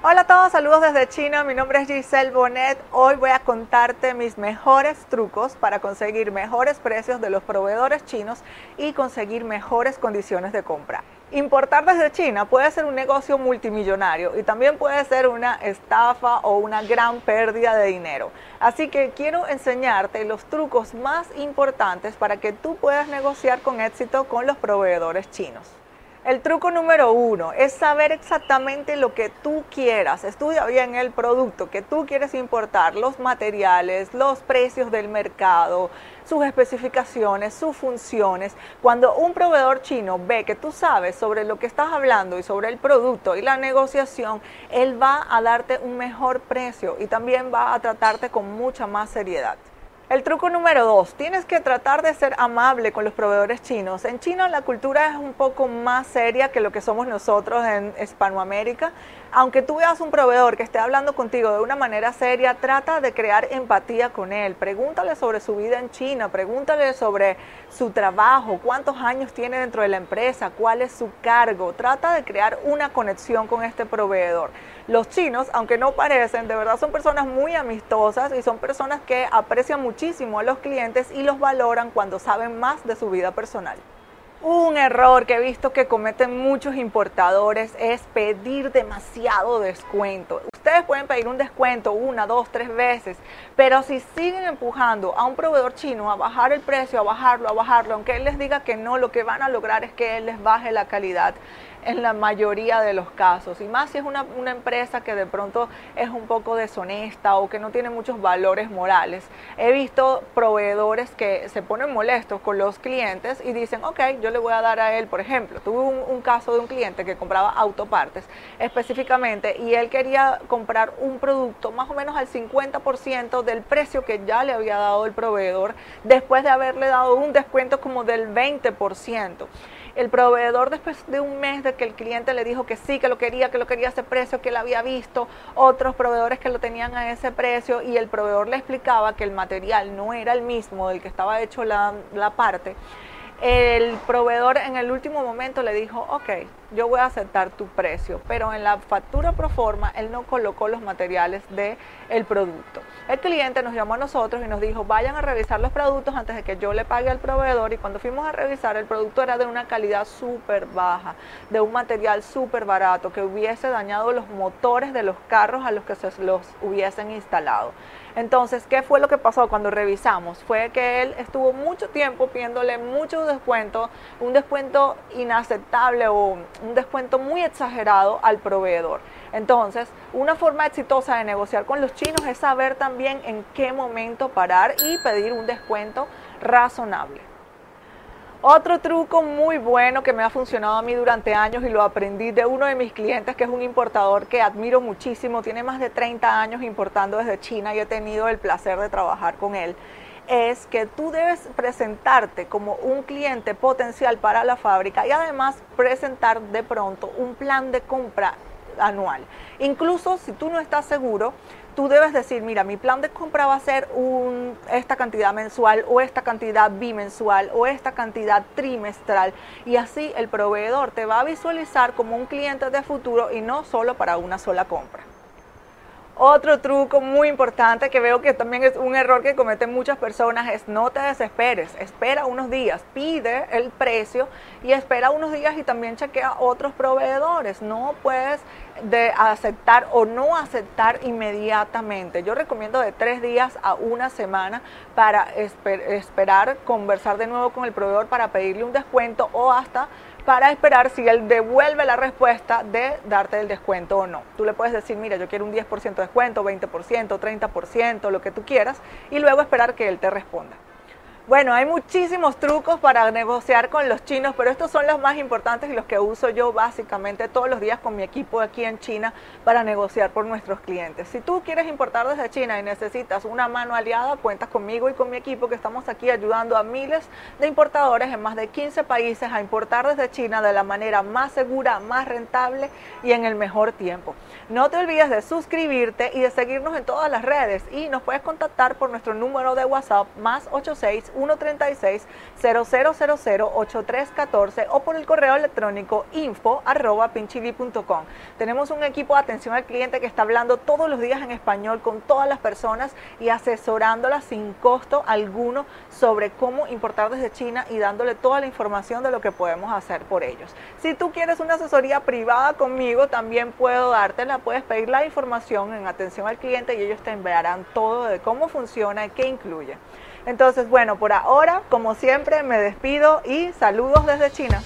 Hola a todos, saludos desde China. Mi nombre es Giselle Bonet. Hoy voy a contarte mis mejores trucos para conseguir mejores precios de los proveedores chinos y conseguir mejores condiciones de compra. Importar desde China puede ser un negocio multimillonario y también puede ser una estafa o una gran pérdida de dinero. Así que quiero enseñarte los trucos más importantes para que tú puedas negociar con éxito con los proveedores chinos. El truco número uno es saber exactamente lo que tú quieras. Estudia bien el producto que tú quieres importar, los materiales, los precios del mercado, sus especificaciones, sus funciones. Cuando un proveedor chino ve que tú sabes sobre lo que estás hablando y sobre el producto y la negociación, él va a darte un mejor precio y también va a tratarte con mucha más seriedad. El truco número dos, tienes que tratar de ser amable con los proveedores chinos. En China la cultura es un poco más seria que lo que somos nosotros en Hispanoamérica. Aunque tú veas un proveedor que esté hablando contigo de una manera seria, trata de crear empatía con él. Pregúntale sobre su vida en China, pregúntale sobre su trabajo, cuántos años tiene dentro de la empresa, cuál es su cargo. Trata de crear una conexión con este proveedor. Los chinos, aunque no parecen, de verdad son personas muy amistosas y son personas que aprecian muchísimo a los clientes y los valoran cuando saben más de su vida personal. Un error que he visto que cometen muchos importadores es pedir demasiado descuento. Ustedes pueden pedir un descuento una, dos, tres veces, pero si siguen empujando a un proveedor chino a bajar el precio, a bajarlo, a bajarlo, aunque él les diga que no, lo que van a lograr es que él les baje la calidad en la mayoría de los casos. Y más si es una, empresa que de pronto es un poco deshonesta o que no tiene muchos valores morales. He visto proveedores que se ponen molestos con los clientes y dicen, ok, yo le voy a dar a él, por ejemplo, tuve un caso de un cliente que compraba autopartes específicamente y él quería comprar un producto más o menos al 50% del precio que ya le había dado el proveedor después de haberle dado un descuento como del 20%. El proveedor después de un mes de que el cliente le dijo que sí, que lo quería, que lo quería a ese precio, que él había visto otros proveedores que lo tenían a ese precio y el proveedor le explicaba que el material no era el mismo del que estaba hecho la, la parte el proveedor en el último momento le dijo, ok, yo voy a aceptar tu precio, pero en la factura pro forma él no colocó los materiales del el producto. El cliente nos llamó a nosotros y nos dijo, vayan a revisar los productos antes de que yo le pague al proveedor y cuando fuimos a revisar el producto era de una calidad súper baja, de un material súper barato que hubiese dañado los motores de los carros a los que se los hubiesen instalado. Entonces, ¿qué fue lo que pasó cuando revisamos? Fue que él estuvo mucho tiempo pidiéndole mucho descuento, un descuento inaceptable o un descuento muy exagerado al proveedor. Entonces, una forma exitosa de negociar con los chinos es saber también en qué momento parar y pedir un descuento razonable. Otro truco muy bueno que me ha funcionado a mí durante años y lo aprendí de uno de mis clientes que es un importador que admiro muchísimo, tiene más de 30 años importando desde China y he tenido el placer de trabajar con él, es que tú debes presentarte como un cliente potencial para la fábrica y además presentar de pronto un plan de compra anual. Incluso si tú no estás seguro, tú debes decir, mira, mi plan de compra va a ser un, esta cantidad mensual o esta cantidad bimensual o esta cantidad trimestral y así el proveedor te va a visualizar como un cliente de futuro y no solo para una sola compra. Otro truco muy importante que veo que también es un error que cometen muchas personas es no te desesperes, espera unos días, pide el precio y espera unos días y también chequea otros proveedores. No puedes de aceptar o no aceptar inmediatamente. Yo recomiendo de tres días a una semana para esper esperar, conversar de nuevo con el proveedor para pedirle un descuento o hasta para esperar si él devuelve la respuesta de darte el descuento o no. Tú le puedes decir, mira, yo quiero un 10% de descuento, 20%, 30%, lo que tú quieras, y luego esperar que él te responda. Bueno, hay muchísimos trucos para negociar con los chinos, pero estos son los más importantes y los que uso yo básicamente todos los días con mi equipo aquí en China para negociar por nuestros clientes. Si tú quieres importar desde China y necesitas una mano aliada, cuentas conmigo y con mi equipo que estamos aquí ayudando a miles de importadores en más de 15 países a importar desde China de la manera más segura, más rentable y en el mejor tiempo. No te olvides de suscribirte y de seguirnos en todas las redes y nos puedes contactar por nuestro número de WhatsApp más 86 136-0000-8314 o por el correo electrónico info arroba pinchivi.com. Tenemos un equipo de atención al cliente que está hablando todos los días en español con todas las personas y asesorándolas sin costo alguno sobre cómo importar desde China y dándole toda la información de lo que podemos hacer por ellos. Si tú quieres una asesoría privada conmigo, también puedo dártela, puedes pedir la información en atención al cliente y ellos te enviarán todo de cómo funciona y qué incluye. Entonces, bueno, por ahora, como siempre, me despido y saludos desde China.